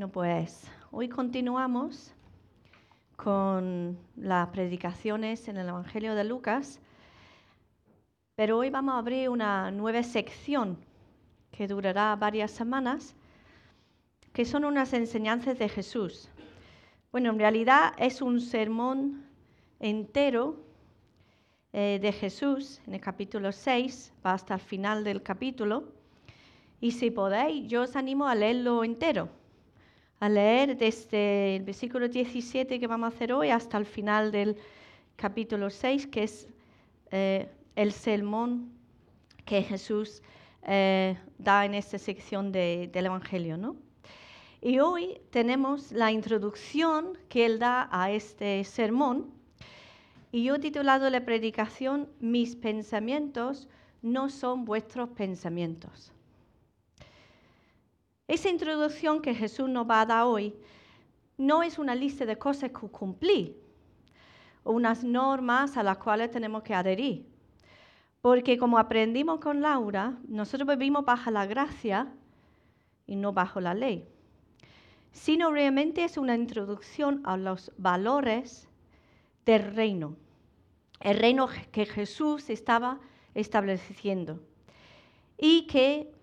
Bueno, pues hoy continuamos con las predicaciones en el Evangelio de Lucas, pero hoy vamos a abrir una nueva sección que durará varias semanas, que son unas enseñanzas de Jesús. Bueno, en realidad es un sermón entero eh, de Jesús en el capítulo 6, va hasta el final del capítulo, y si podéis, yo os animo a leerlo entero a leer desde el versículo 17 que vamos a hacer hoy hasta el final del capítulo 6, que es eh, el sermón que Jesús eh, da en esta sección del Evangelio. ¿no? Y hoy tenemos la introducción que él da a este sermón. Y yo he titulado la predicación Mis pensamientos no son vuestros pensamientos. Esa introducción que Jesús nos va a dar hoy no es una lista de cosas que cumplir unas normas a las cuales tenemos que adherir. Porque como aprendimos con Laura, nosotros vivimos bajo la gracia y no bajo la ley. Sino realmente es una introducción a los valores del reino. El reino que Jesús estaba estableciendo. Y que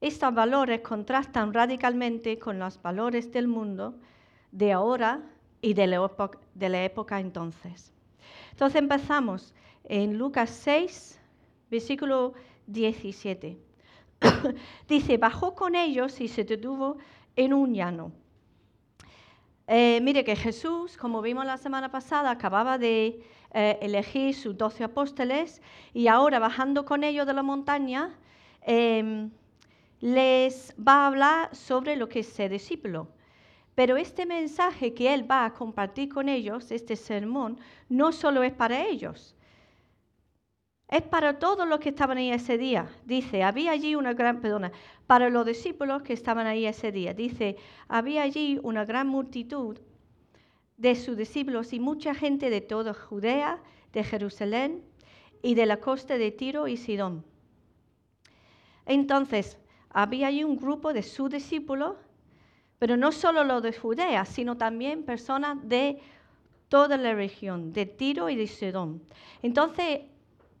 estos valores contrastan radicalmente con los valores del mundo de ahora y de la, época, entonces. Entonces empezamos en Lucas 6, versículo 17. Dice, bajó con ellos y se detuvo en un llano. Eh, mire que Jesús, como vimos la semana pasada, acababa de eh, elegir sus doce apóstoles y ahora bajando con ellos de la montaña, em, les va a hablar sobre lo que es ser discípulo. Pero este mensaje que él va a compartir con ellos, este sermón, no solo es para ellos, es para todos los que estaban ahí ese día. Dice, había allí una gran, perdona, para los discípulos que estaban ahí ese día. Dice, había allí una gran multitud de sus discípulos y mucha gente de toda Judea, de Jerusalén y de la costa de Tiro y Sidón. Entonces, había allí un grupo de sus discípulos, pero no solo los de Judea, sino también personas de toda la región, de Tiro y de Sidón. Entonces,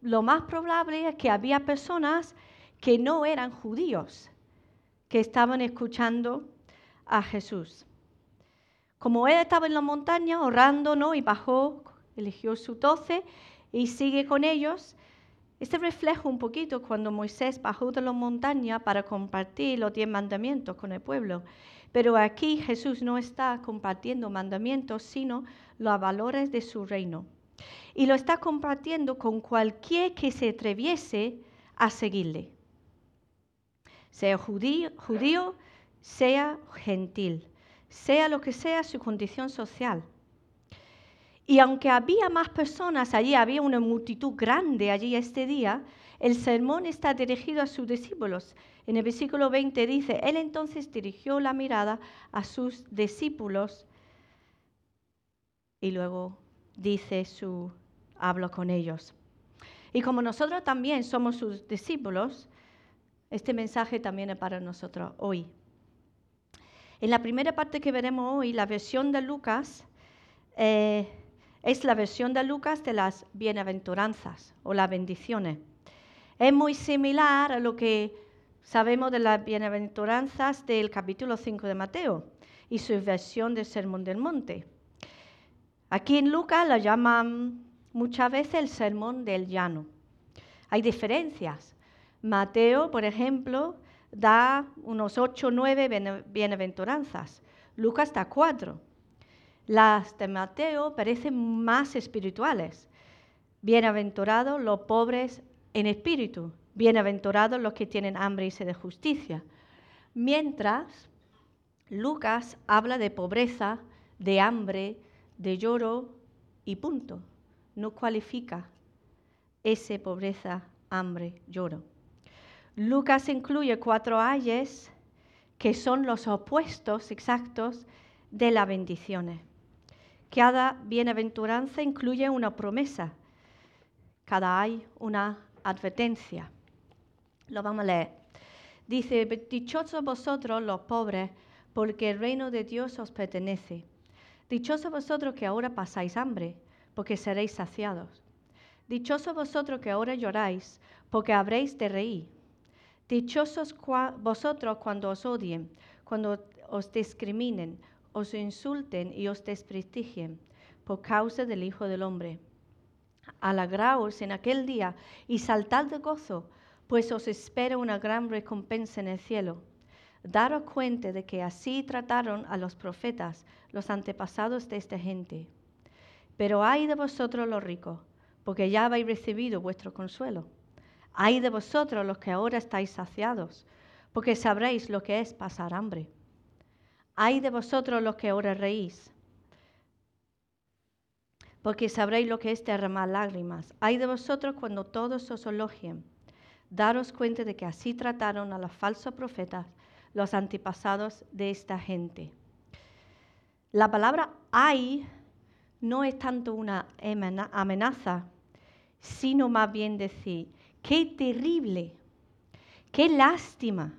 lo más probable es que había personas que no eran judíos, que estaban escuchando a Jesús. Como él estaba en la montaña orando, ¿no? Y bajó, eligió su doce y sigue con ellos, este refleja un poquito cuando Moisés bajó de la montaña para compartir los diez mandamientos con el pueblo. Pero aquí Jesús no está compartiendo mandamientos, sino los valores de su reino. Y lo está compartiendo con cualquier que se atreviese a seguirle. Sea judío, judío sea gentil, sea lo que sea su condición social. Y aunque había más personas allí, había una multitud grande allí este día, el sermón está dirigido a sus discípulos. En el versículo 20 dice, Él entonces dirigió la mirada a sus discípulos y luego dice su, hablo con ellos. Y como nosotros también somos sus discípulos, este mensaje también es para nosotros hoy. En la primera parte que veremos hoy, la versión de Lucas, eh, es la versión de Lucas de las bienaventuranzas o las bendiciones. Es muy similar a lo que sabemos de las bienaventuranzas del capítulo 5 de Mateo y su versión del Sermón del Monte. Aquí en Lucas la llaman muchas veces el Sermón del Llano. Hay diferencias. Mateo, por ejemplo, da unos 8 o 9 bienaventuranzas. Lucas da 4. Las de Mateo parecen más espirituales. Bienaventurados los pobres en espíritu, bienaventurados los que tienen hambre y sed de justicia. Mientras Lucas habla de pobreza, de hambre, de lloro y punto. No cualifica esa pobreza, hambre, lloro. Lucas incluye cuatro ayes que son los opuestos exactos de las bendiciones. Cada bienaventuranza incluye una promesa. Cada hay una advertencia. Lo vamos a leer. Dice, dichosos vosotros los pobres, porque el reino de Dios os pertenece. Dichosos vosotros que ahora pasáis hambre, porque seréis saciados. Dichosos vosotros que ahora lloráis, porque habréis de reír. Dichosos vosotros cuando os odien, cuando os discriminen, os insulten y os desprestigien por causa del Hijo del Hombre. Alegraos en aquel día y saltad de gozo, pues os espera una gran recompensa en el cielo. Daros cuenta de que así trataron a los profetas, los antepasados de esta gente. Pero ay de vosotros los ricos, porque ya habéis recibido vuestro consuelo. Ay de vosotros los que ahora estáis saciados, porque sabréis lo que es pasar hambre. Ay de vosotros los que ahora reís, porque sabréis lo que es derramar lágrimas. Ay de vosotros cuando todos os elogien. Daros cuenta de que así trataron a los falsos profetas, los antepasados de esta gente. La palabra ay no es tanto una amenaza, sino más bien decir, qué terrible, qué lástima,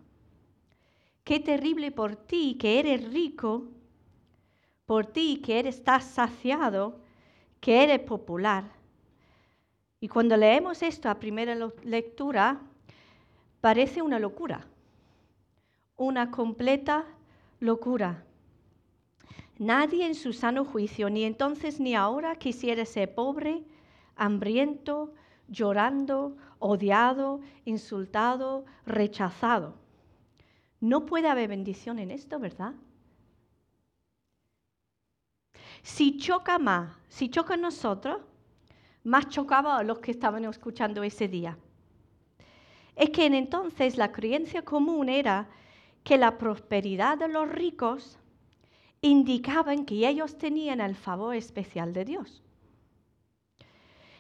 qué terrible por ti que eres rico, por ti que eres, estás saciado, que eres popular. Y cuando leemos esto a primera lectura, parece una locura, una completa locura. Nadie en su sano juicio, ni entonces ni ahora, quisiera ser pobre, hambriento, llorando, odiado, insultado, rechazado. No puede haber bendición en esto, ¿verdad? Si choca más, si choca nosotros, más chocaba a los que estaban escuchando ese día. Es que en entonces la creencia común era que la prosperidad de los ricos indicaba que ellos tenían el favor especial de Dios.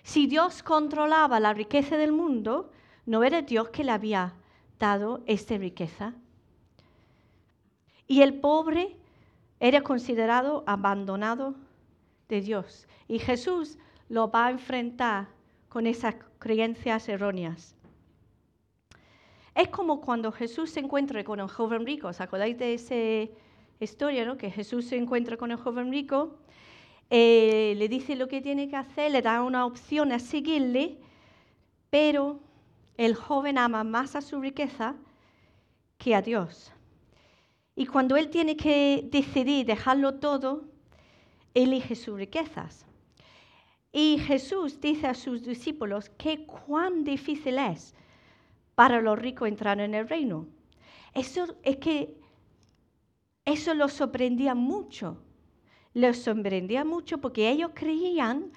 Si Dios controlaba la riqueza del mundo, no era Dios que le había dado esta riqueza. Y el pobre era considerado abandonado de Dios. Y Jesús lo va a enfrentar con esas creencias erróneas. Es como cuando Jesús se encuentra con el joven rico. ¿Os acordáis de esa historia, no? Que Jesús se encuentra con el joven rico, eh, le dice lo que tiene que hacer, le da una opción a seguirle, pero el joven ama más a su riqueza que a Dios. Y cuando él tiene que decidir dejarlo todo, elige sus riquezas. Y Jesús dice a sus discípulos que cuán difícil es para los ricos entrar en el reino. Eso es que eso los sorprendía mucho. Los sorprendía mucho porque ellos creían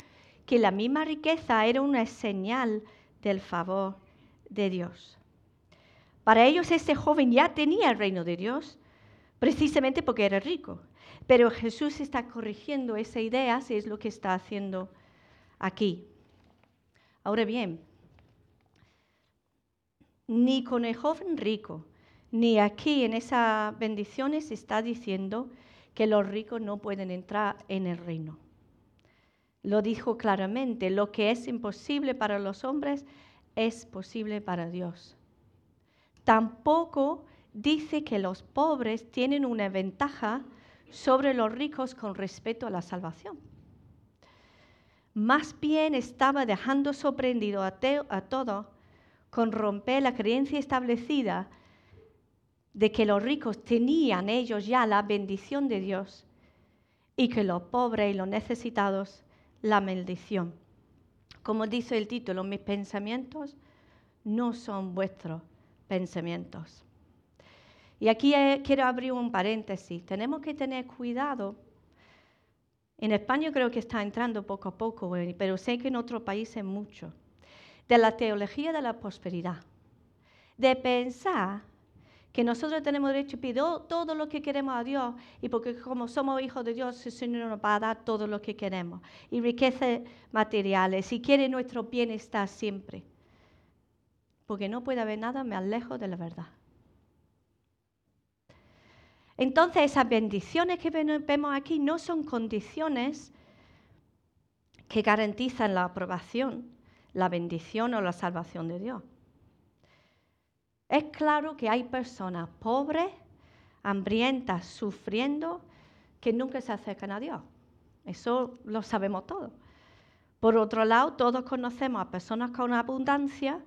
que la misma riqueza era una señal del favor de Dios. Para ellos ese joven ya tenía el reino de Dios, precisamente porque era rico. Pero Jesús está corrigiendo esa idea, si es lo que está haciendo aquí. Ahora bien, ni con el joven rico, ni aquí en esas bendiciones está diciendo que los ricos no pueden entrar en el reino. Lo dijo claramente, lo que es imposible para los hombres es posible para Dios. Tampoco dice que los pobres tienen una ventaja sobre los ricos con respecto a la salvación. Más bien estaba dejando sorprendido a, a todo con romper la creencia establecida de que los ricos tenían ellos ya la bendición de Dios y que los pobres y los necesitados la maldición. Como dice el título, mis pensamientos no son vuestros pensamientos. Y aquí eh, quiero abrir un paréntesis. Tenemos que tener cuidado. En España creo que está entrando poco a poco, eh, pero sé que en otros países mucho. De la teología de la prosperidad. De pensar que nosotros tenemos derecho a pedir todo lo que queremos a Dios y porque como somos hijos de Dios, el Señor nos va a dar todo lo que queremos y riquezas materiales y quiere nuestro bienestar siempre. Porque no puede haber nada más lejos de la verdad. Entonces esas bendiciones que vemos aquí no son condiciones que garantizan la aprobación, la bendición o la salvación de Dios. Es claro que hay personas pobres, hambrientas, sufriendo, que nunca se acercan a Dios. Eso lo sabemos todos. Por otro lado, todos conocemos a personas con abundancia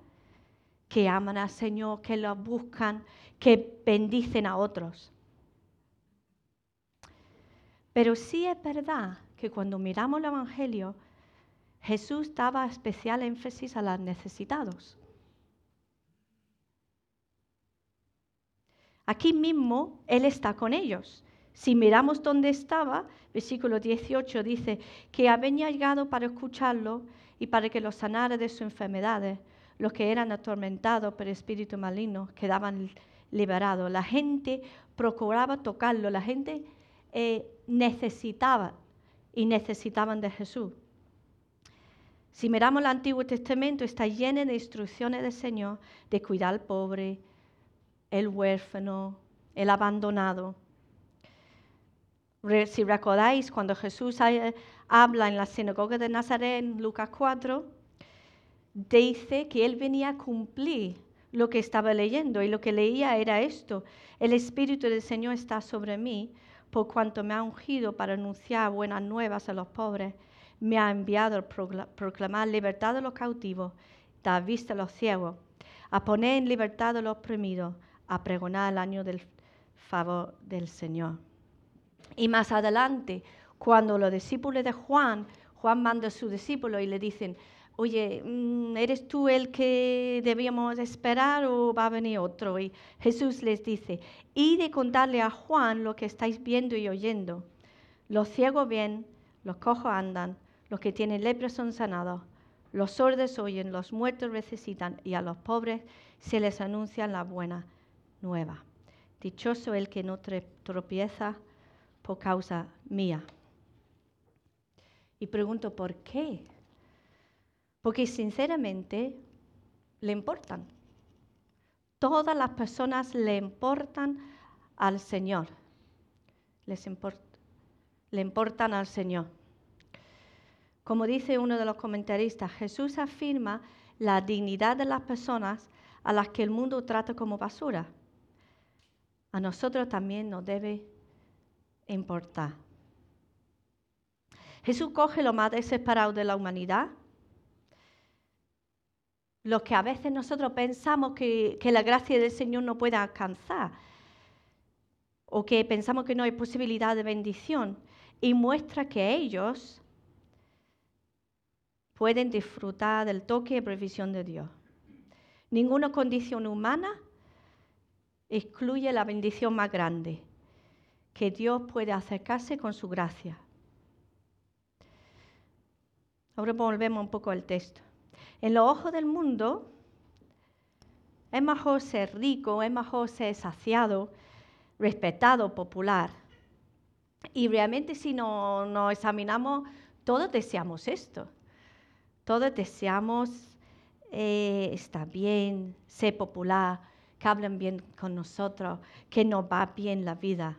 que aman al Señor, que lo buscan, que bendicen a otros. Pero sí es verdad que cuando miramos el Evangelio, Jesús daba especial énfasis a los necesitados. Aquí mismo Él está con ellos. Si miramos dónde estaba, versículo 18 dice que había llegado para escucharlo y para que los sanara de sus enfermedades. Los que eran atormentados por espíritu maligno quedaban liberados. La gente procuraba tocarlo, la gente eh, necesitaba y necesitaban de Jesús. Si miramos el Antiguo Testamento, está lleno de instrucciones del Señor de cuidar al pobre, el huérfano, el abandonado. Si recordáis, cuando Jesús habla en la sinagoga de Nazaret, en Lucas 4, dice que él venía a cumplir lo que estaba leyendo y lo que leía era esto. El Espíritu del Señor está sobre mí por cuanto me ha ungido para anunciar buenas nuevas a los pobres. Me ha enviado a proclamar libertad a los cautivos, dar vista a los ciegos, a poner en libertad a los oprimidos, a pregonar el año del favor del Señor. Y más adelante, cuando los discípulos de Juan, Juan manda a sus discípulos y le dicen, oye, mm, ¿eres tú el que debíamos esperar o va a venir otro? Y Jesús les dice, y de contarle a Juan lo que estáis viendo y oyendo. Los ciegos ven, los cojos andan, los que tienen lepra son sanados, los sordos oyen, los muertos resucitan y a los pobres se les anuncia la buena nueva. Dichoso el que no tropieza por causa mía. Y pregunto, ¿por qué? Porque sinceramente le importan. Todas las personas le importan al Señor. Les le importan al Señor. Como dice uno de los comentaristas, Jesús afirma la dignidad de las personas a las que el mundo trata como basura a nosotros también nos debe importar. Jesús coge lo más desesperado de la humanidad, lo que a veces nosotros pensamos que, la gracia del Señor no puede alcanzar, o que pensamos que no hay posibilidad de bendición, y muestra que ellos pueden disfrutar del toque y previsión de Dios. Ninguna condición humana excluye la bendición más grande, que Dios puede acercarse con su gracia. Ahora volvemos un poco al texto. En los ojos del mundo es mejor ser rico, es mejor ser saciado, respetado, popular. Y realmente si nos no examinamos, todos deseamos esto. Todos deseamos eh, estar bien, ser popular, que hablen bien con nosotros, que nos va bien la vida.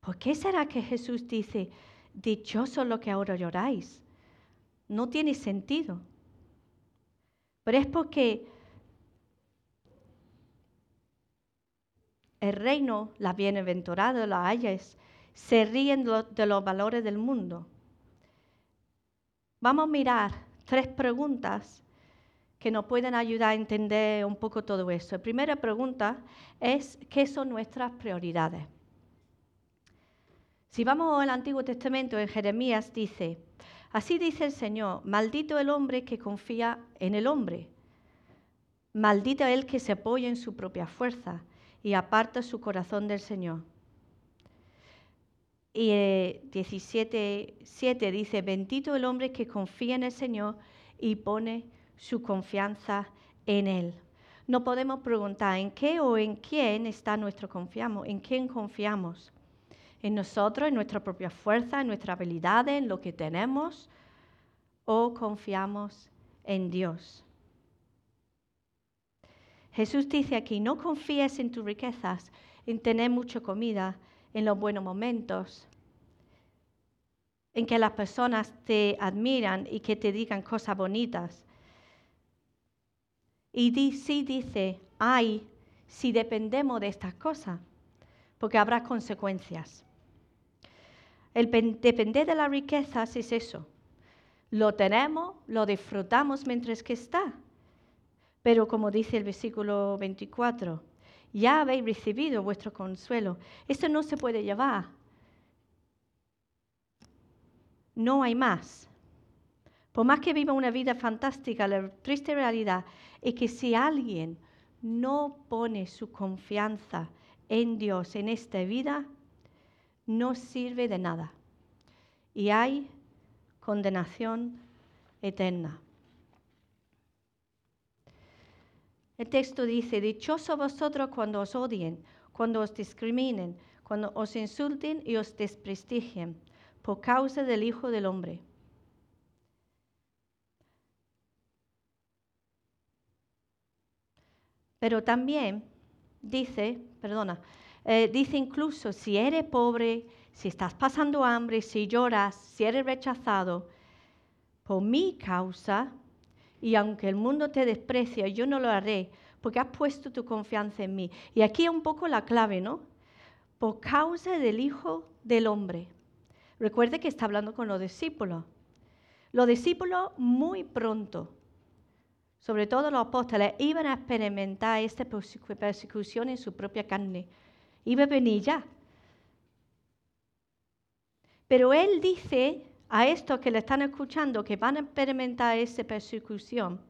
¿Por qué será que Jesús dice, dichoso lo que ahora lloráis? No tiene sentido. Pero es porque el reino, la bienaventurada, las hayas, se ríen de los valores del mundo. Vamos a mirar tres preguntas que nos pueden ayudar a entender un poco todo eso. La primera pregunta es, ¿qué son nuestras prioridades? Si vamos al Antiguo Testamento, en Jeremías dice, así dice el Señor, maldito el hombre que confía en el hombre, maldito el que se apoya en su propia fuerza y aparta su corazón del Señor. Y 17.7 eh, dice, bendito el hombre que confía en el Señor y pone su confianza en Él. No podemos preguntar en qué o en quién está nuestro confiamos, en quién confiamos. En nosotros, en nuestra propia fuerza, en nuestra habilidad, en lo que tenemos, o confiamos en Dios. Jesús dice aquí, no confíes en tus riquezas, en tener mucha comida, en los buenos momentos, en que las personas te admiran y que te digan cosas bonitas. Y sí dice, ay, si dependemos de estas cosas, porque habrá consecuencias. El depender de las riquezas es eso. Lo tenemos, lo disfrutamos mientras que está. Pero como dice el versículo 24, ya habéis recibido vuestro consuelo. Esto no se puede llevar. No hay más. Por más que viva una vida fantástica, la triste realidad es que si alguien no pone su confianza en Dios en esta vida, no sirve de nada. Y hay condenación eterna. El texto dice, dichoso vosotros cuando os odien, cuando os discriminen, cuando os insulten y os desprestigien, por causa del Hijo del Hombre. Pero también dice, perdona, eh, dice incluso si eres pobre, si estás pasando hambre, si lloras, si eres rechazado, por mi causa, y aunque el mundo te desprecia, yo no lo haré, porque has puesto tu confianza en mí. Y aquí es un poco la clave, ¿no? Por causa del Hijo del Hombre. Recuerde que está hablando con los discípulos. Los discípulos muy pronto, sobre todo los apóstoles, iban a experimentar esta persecución en su propia carne. Iba a venir ya. Pero Él dice a estos que le están escuchando que van a experimentar esa persecución,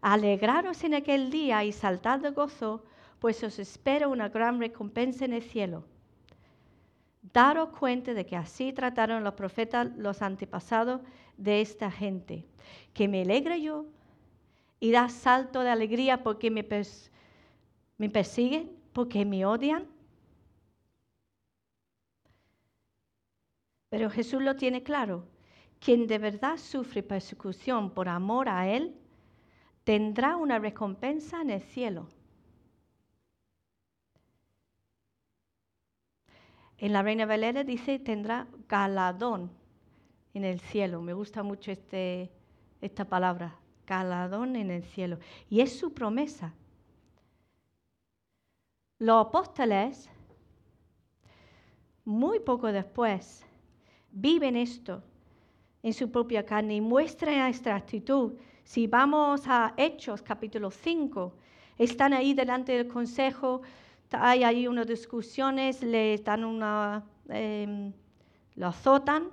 alegraros en aquel día y saltad de gozo, pues os espera una gran recompensa en el cielo. Daros cuenta de que así trataron los profetas, los antepasados de esta gente. Que me alegre yo y da salto de alegría porque me, me persiguen, porque me odian. Pero Jesús lo tiene claro. Quien de verdad sufre persecución por amor a Él, tendrá una recompensa en el cielo. En la Reina Valera dice tendrá galadón en el cielo. Me gusta mucho este, esta palabra, galadón en el cielo. Y es su promesa. Los apóstoles, muy poco después, viven esto en su propia carne y muestran esta actitud. Si vamos a Hechos capítulo 5, están ahí delante del consejo, hay ahí unas discusiones, le dan una, em, lo azotan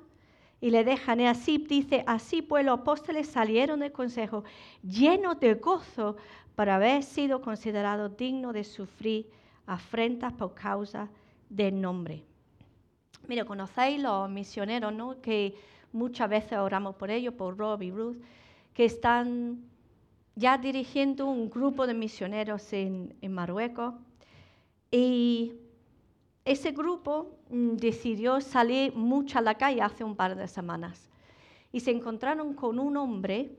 y le dejan. Y así dice, así pues los apóstoles salieron del consejo llenos de gozo para haber sido considerados dignos de sufrir afrentas por causa del nombre. Mira, conocéis los misioneros, ¿no? Que muchas veces oramos por ellos, por Rob y Ruth, que están ya dirigiendo un grupo de misioneros en, Marruecos. Y ese grupo mm, decidió salir mucho a la calle hace un par de semanas. Y se encontraron con un hombre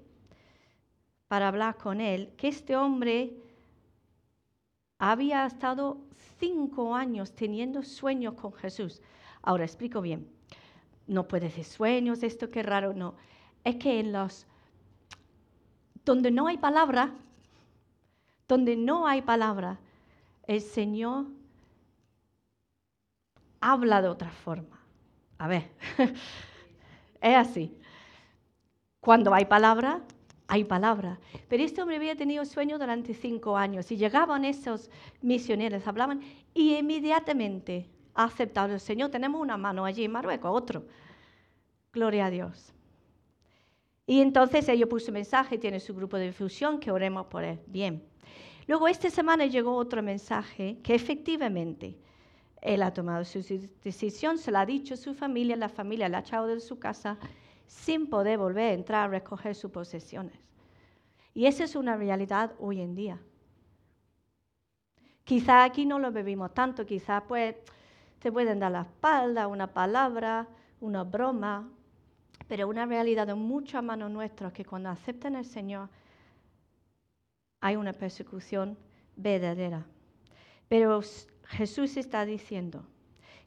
para hablar con él, que este hombre había estado cinco años teniendo sueños con Jesús. Ahora explico bien. No puede ser sueños, esto qué raro, no. Es que en los donde no hay palabra, donde no hay palabra, el Señor habla de otra forma. A ver, es así. Cuando hay palabra, hay palabra. Pero este hombre había tenido sueño durante cinco años y llegaban esos misioneros, hablaban y inmediatamente ha aceptado el Señor. Tenemos una mano allí en Marruecos, otro. Gloria a Dios. Y entonces ellos puso mensaje, tiene su grupo de difusión, que oremos por él. Bien. Luego esta semana llegó otro mensaje que efectivamente él ha tomado su decisión, se la ha dicho su familia, la familia la ha echado de su casa sin poder volver a entrar a recoger sus posesiones. Y esa es una realidad hoy en día. Quizá aquí no lo bebimos tanto, quizá pues te pueden dar la espalda, una palabra, una broma, pero una realidad de mucha mano nuestra es que cuando aceptan al Señor hay una persecución verdadera. Pero Jesús está diciendo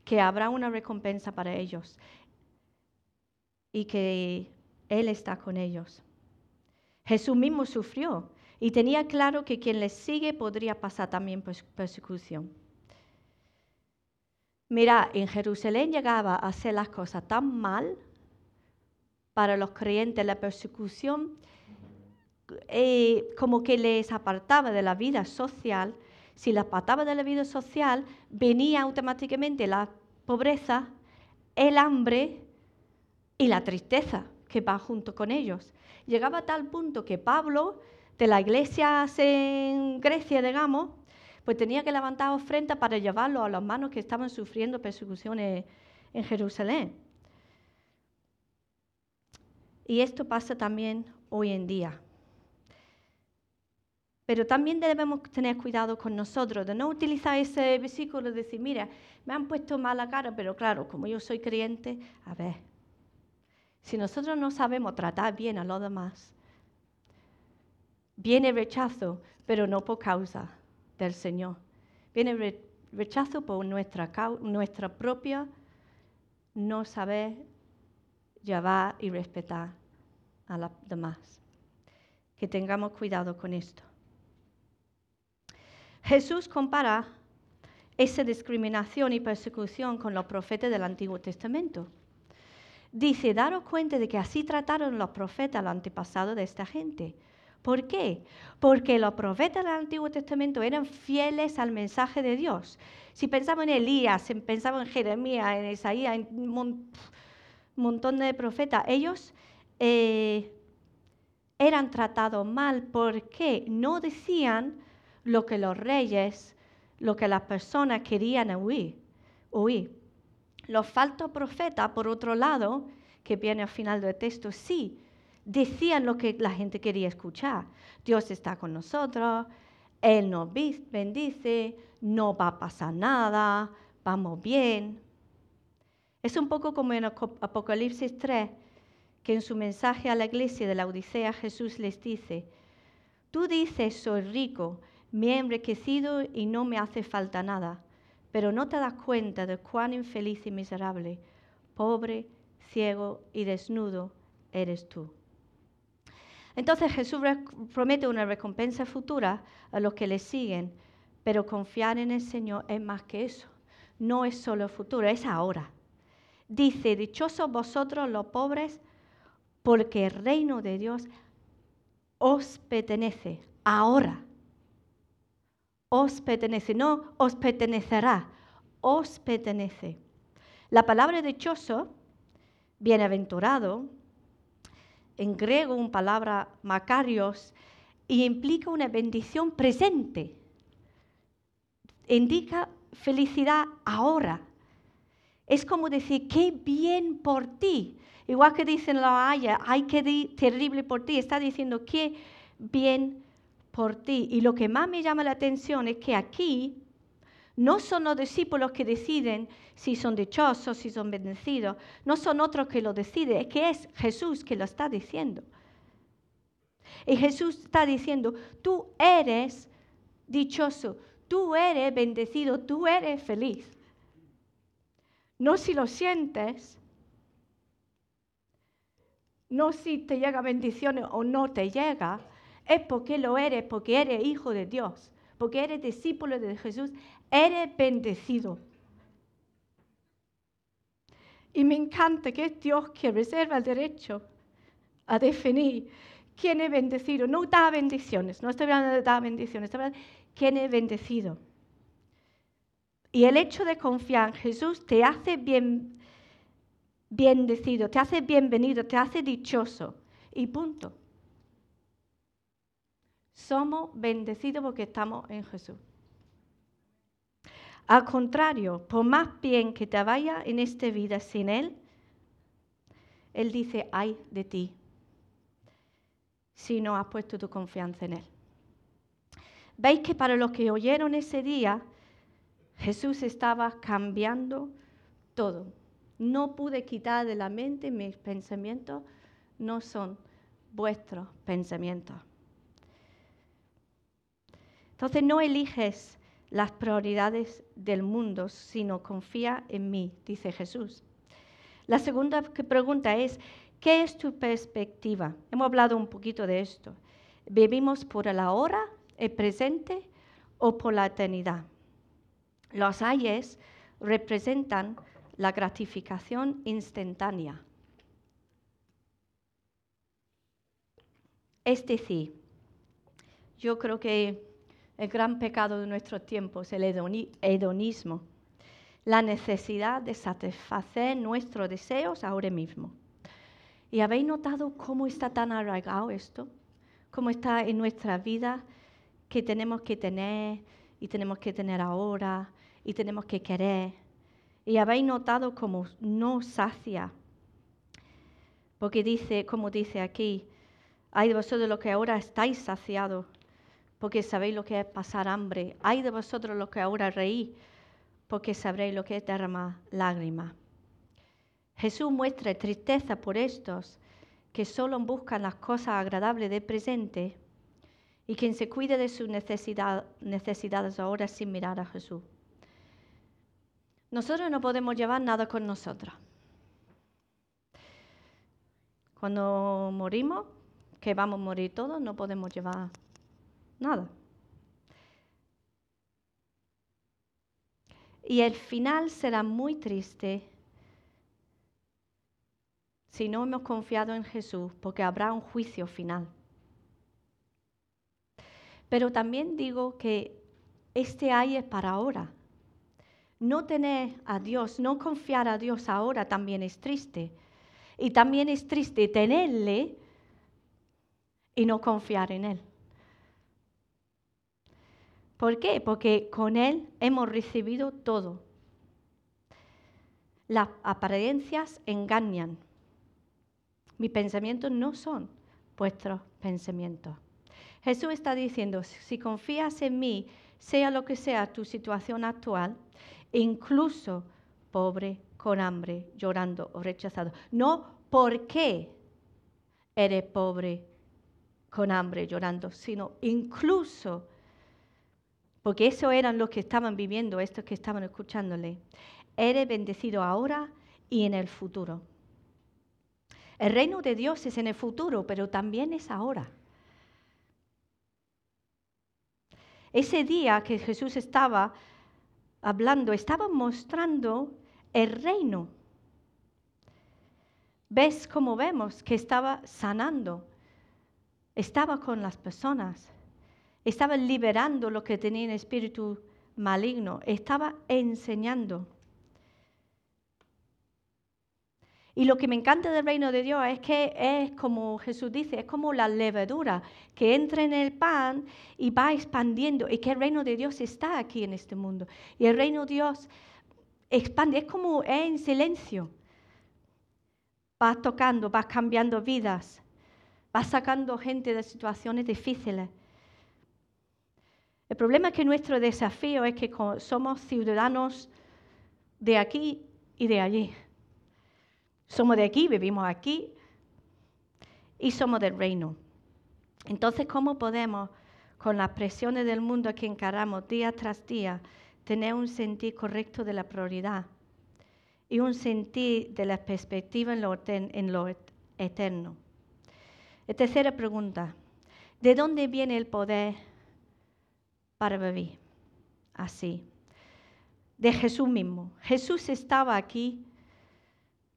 que habrá una recompensa para ellos y que Él está con ellos. Jesús mismo sufrió Y tenía claro que quien le sigue podría pasar también persecución. Mira, en Jerusalén llegaba a hacer las cosas tan mal para los creyentes, la persecución eh, como que les apartaba de la vida social. Si les apartaba de la vida social, venía automáticamente la pobreza, el hambre y la tristeza que va junto con ellos. Llegaba a tal punto que Pablo, de la iglesia en Grecia, digamos, pues tenía que levantar ofrenda para llevarlo a los manos que estaban sufriendo persecuciones en Jerusalén. Y esto pasa también hoy en día. Pero también debemos tener cuidado con nosotros, de no utilizar ese versículo de decir, mira, me han puesto mala cara, pero claro, como yo soy creyente, a ver, si nosotros no sabemos tratar bien a los demás, viene rechazo, pero no por causa del Señor. Viene rechazo por nuestra, nuestra propia no saber llevar y respetar a los demás. Que tengamos cuidado con esto. Jesús compara esa discriminación y persecución con los profetas del Antiguo Testamento. Dice, daros cuenta de que así trataron los profetas los antepasados de esta gente. ¿Por qué? Porque los profetas del Antiguo Testamento eran fieles al mensaje de Dios. Si pensamos en Elías, pensamos en Jeremías, en Isaías, en un montón de profetas, ellos eh, eran tratados mal porque no decían lo que los reyes, lo que las personas querían oír. oír. Los falsos profetas, por otro lado, que viene al final del texto, sí, decían lo que la gente quería escuchar. Dios está con nosotros, Él nos bendice, no va a pasar nada, vamos bien. Es un poco como en Apocalipsis 3, que en su mensaje a la iglesia de la Odisea Jesús les dice, tú dices soy rico, me he enriquecido y no me hace falta nada, pero no te das cuenta de cuán infeliz y miserable, pobre, ciego y desnudo eres tú. Entonces Jesús promete una recompensa futura a los que le siguen, pero confiar en el Señor es más que eso. No es solo futuro, es ahora. Dice, dichosos vosotros los pobres, porque el reino de Dios os pertenece ahora. Os pertenece, no os pertenecerá, os pertenece. La palabra dichoso, bienaventurado, en griego una palabra macarios, y implica una bendición presente. Indica felicidad ahora. Es como decir, qué bien por ti. Igual que dicen la Haya, ay, qué terrible por ti. Está diciendo, qué bien por ti. Y lo que más me llama la atención es que aquí no son los discípulos que deciden si son dichosos, si son bendecidos. No son otros que lo deciden, es que es Jesús que lo está diciendo. Y Jesús está diciendo, tú eres dichoso, tú eres bendecido, tú eres feliz. No si lo sientes, no si te llega bendiciones o no te llega, es porque lo eres, porque eres hijo de Dios, porque eres discípulo de Jesús, eres bendecido. Y me encanta que es Dios que reserva el derecho a definir quién es bendecido. No da bendiciones, no estoy hablando de dar bendiciones, estoy hablando de quién es bendecido. Y el hecho de confiar en Jesús te hace bien, bendecido, te hace bienvenido, te hace dichoso. Y punto. Somos bendecidos porque estamos en Jesús. Al contrario, por más bien que te vaya en esta vida sin Él, Él dice, ay de ti, si no has puesto tu confianza en Él. Veis que para los que oyeron ese día, Jesús estaba cambiando todo. No pude quitar de la mente mis pensamientos, no son vuestros pensamientos. Entonces no eliges las prioridades del mundo, sino confía en mí, dice Jesús. La segunda pregunta es, ¿qué es tu perspectiva? Hemos hablado un poquito de esto. ¿Vivimos por el ahora, el presente o por la eternidad? Los ayes representan la gratificación instantánea. Es decir, yo creo que el gran pecado de nuestros tiempos, el hedonismo, la necesidad de satisfacer nuestros deseos ahora mismo. ¿Y habéis notado cómo está tan arraigado esto? ¿Cómo está en nuestra vida que tenemos que tener y tenemos que tener ahora y tenemos que querer? ¿Y habéis notado cómo no sacia? Porque dice, como dice aquí, hay de vosotros los que ahora estáis saciados porque sabéis lo que es pasar hambre. Hay de vosotros los que ahora reís, porque sabréis lo que es derramar lágrimas. Jesús muestra tristeza por estos que solo buscan las cosas agradables del presente y quien se cuide de sus necesidades ahora sin mirar a Jesús. Nosotros no podemos llevar nada con nosotros. Cuando morimos, que vamos a morir todos, no podemos llevar Nada. Y el final será muy triste si no hemos confiado en Jesús, porque habrá un juicio final. Pero también digo que este ay es para ahora. No tener a Dios, no confiar a Dios ahora también es triste. Y también es triste tenerle y no confiar en Él. ¿Por qué? Porque con Él hemos recibido todo. Las apariencias engañan. Mis pensamientos no son vuestros pensamientos. Jesús está diciendo, si confías en mí, sea lo que sea tu situación actual, incluso pobre, con hambre, llorando o rechazado. No porque eres pobre, con hambre, llorando, sino incluso porque eso eran los que estaban viviendo, estos que estaban escuchándole. Eres bendecido ahora y en el futuro. El reino de Dios es en el futuro, pero también es ahora. Ese día que Jesús estaba hablando, estaba mostrando el reino. ¿Ves cómo vemos que estaba sanando? Estaba con las personas estaba liberando lo que tenía en espíritu maligno, estaba enseñando. Y lo que me encanta del reino de Dios es que es como Jesús dice, es como la levadura que entra en el pan y va expandiendo. Y que el reino de Dios está aquí en este mundo. Y el reino de Dios expande, es como es en silencio. Va tocando, va cambiando vidas, va sacando gente de situaciones difíciles. El problema es que nuestro desafío es que somos ciudadanos de aquí y de allí. Somos de aquí, vivimos aquí y somos del reino. Entonces, ¿cómo podemos, con las presiones del mundo que encaramos día tras día, tener un sentir correcto de la prioridad y un sentir de la perspectiva en lo, eterno? La tercera pregunta, ¿de dónde viene el poder? Para vivir así. De Jesús mismo. Jesús estaba aquí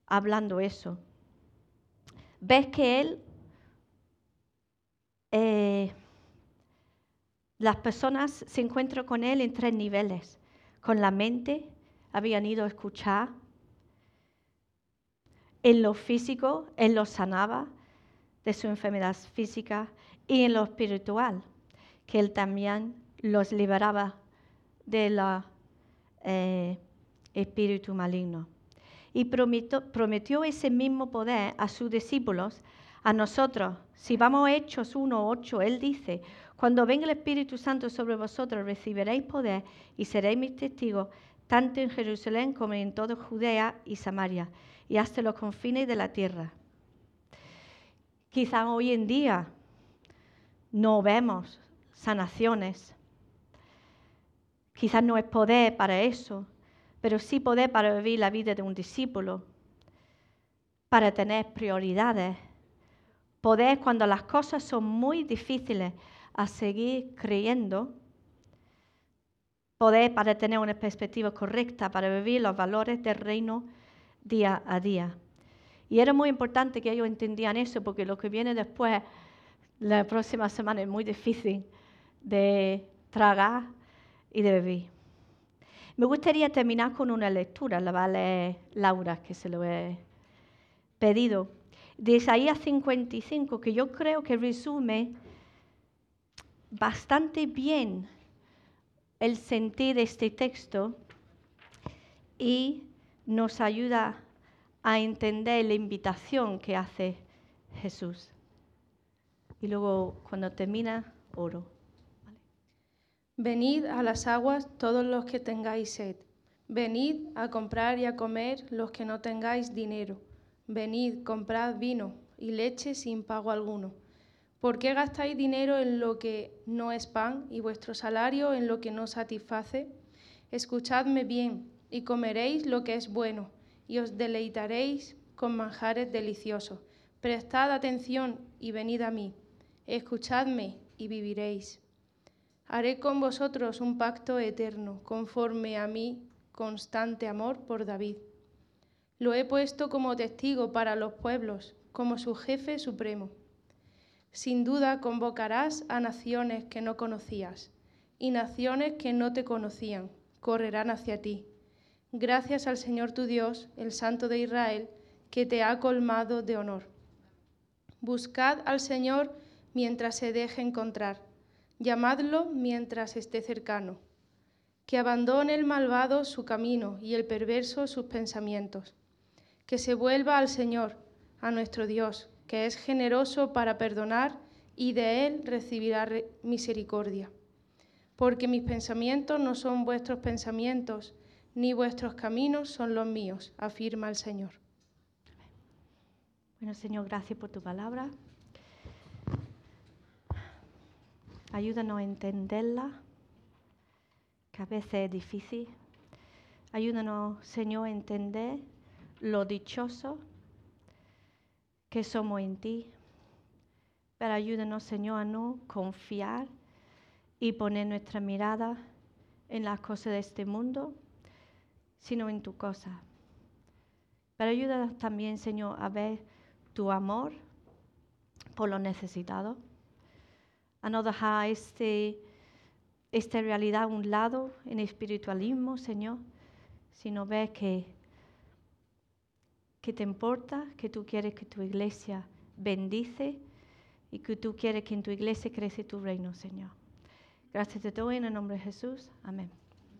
hablando eso. Ves que Él, eh, las personas se encuentran con Él en tres niveles. Con la mente, habían ido a escuchar. En lo físico, Él los sanaba de su enfermedad física. Y en lo espiritual, que Él también los liberaba del eh, espíritu maligno. Y prometió, prometió, ese mismo poder a sus discípulos, a nosotros. Si vamos a Hechos 1.8, Él dice, cuando venga el Espíritu Santo sobre vosotros, recibiréis poder y seréis mis testigos, tanto en Jerusalén como en toda Judea y Samaria, y hasta los confines de la tierra. Quizá hoy en día no vemos sanaciones, Quizás no es poder para eso, pero sí poder para vivir la vida de un discípulo, para tener prioridades, poder, cuando las cosas son muy difíciles, a seguir creyendo, poder para tener una perspectiva correcta, para vivir los valores del reino día a día. Y era muy importante que ellos entendían eso, porque lo que viene después, la próxima semana, es muy difícil de tragar y de vivir. Me gustaría terminar con una lectura, la va a leer Laura, que se lo he pedido, de Isaías 55, que yo creo que resume bastante bien el sentido de este texto y nos ayuda a entender la invitación que hace Jesús. Y luego, cuando termina, oro. Venid a las aguas todos los que tengáis sed. Venid a comprar y a comer los que no tengáis dinero. Venid, comprad vino y leche sin pago alguno. ¿Por qué gastáis dinero en lo que no es pan y vuestro salario en lo que no satisface? Escuchadme bien y comeréis lo que es bueno y os deleitaréis con manjares deliciosos. Prestad atención y venid a mí. Escuchadme y viviréis. Haré con vosotros un pacto eterno, conforme a mi constante amor por David. Lo he puesto como testigo para los pueblos, como su jefe supremo. Sin duda convocarás a naciones que no conocías, y naciones que no te conocían correrán hacia ti Gracias al Señor tu Dios, el Santo de Israel, que te ha colmado de honor. Buscad al Señor mientras se deje encontrar, llamadlo mientras esté cercano. Que abandone el malvado su camino y el perverso sus pensamientos. Que se vuelva al Señor, a nuestro Dios, que es generoso para perdonar y de Él recibirá misericordia. Porque mis pensamientos no son vuestros pensamientos, ni vuestros caminos son los míos, afirma el Señor. Bueno, Señor, gracias por tu palabra. Ayúdanos a entenderla, que a veces es difícil. Ayúdanos, Señor, a entender lo dichoso que somos en ti. Pero ayúdanos, Señor, a no confiar y poner nuestra mirada en las cosas de este mundo, sino en tu cosa. Pero ayúdanos también, Señor, a ver tu amor por los necesitados, no dejar este, esta realidad a un lado en espiritualismo, Señor, sino ver que, que te importa, que tú quieres que tu iglesia bendice y que tú quieres que en tu iglesia crece tu reino, Señor. Gracias te doy en el nombre de Jesús. Amén.